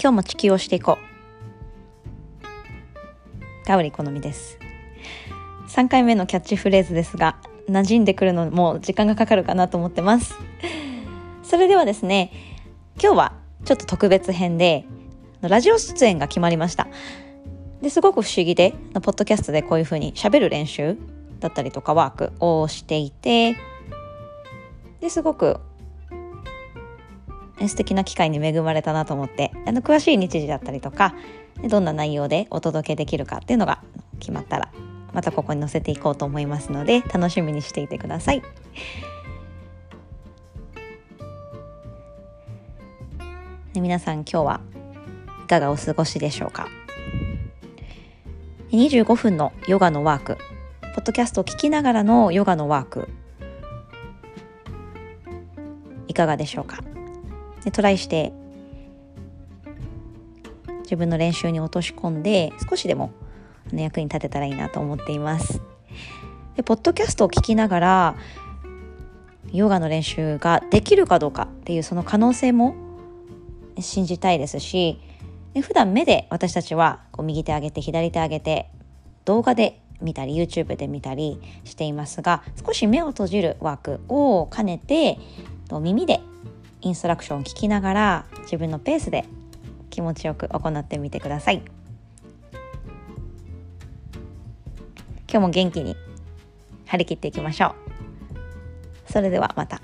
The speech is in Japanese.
今日も地球をしていこう。ガウリ好みです。3回目のキャッチフレーズですが馴染んでくるのも時間がかかるかなと思ってます。それではですね今日はちょっと特別編でラジオ出演が決まりました。ですごく不思議でポッドキャストでこういうふうに喋る練習だったりとかワークをしていてですごく素敵な機会に恵まれたなと思ってあの詳しい日時だったりとかどんな内容でお届けできるかっていうのが決まったらまたここに載せていこうと思いますので楽しみにしていてください。ね、皆さん今日はいかがお過ごしでしょうか？25分のヨガのワークポッドキャストを聞きながらのヨガのワークいかがでしょうか？でトライして自分の練習に落とし込んで少しでも役に立てたらいいなと思っています。でポッドキャストを聞きながらヨガの練習ができるかどうかっていうその可能性も信じたいですしで普段目で私たちはこう右手上げて左手上げて動画で見たり YouTube で見たりしていますが少し目を閉じるワークを兼ねて耳でインストラクションを聞きながら自分のペースで気持ちよく行ってみてください今日も元気に張り切っていきましょうそれではまた。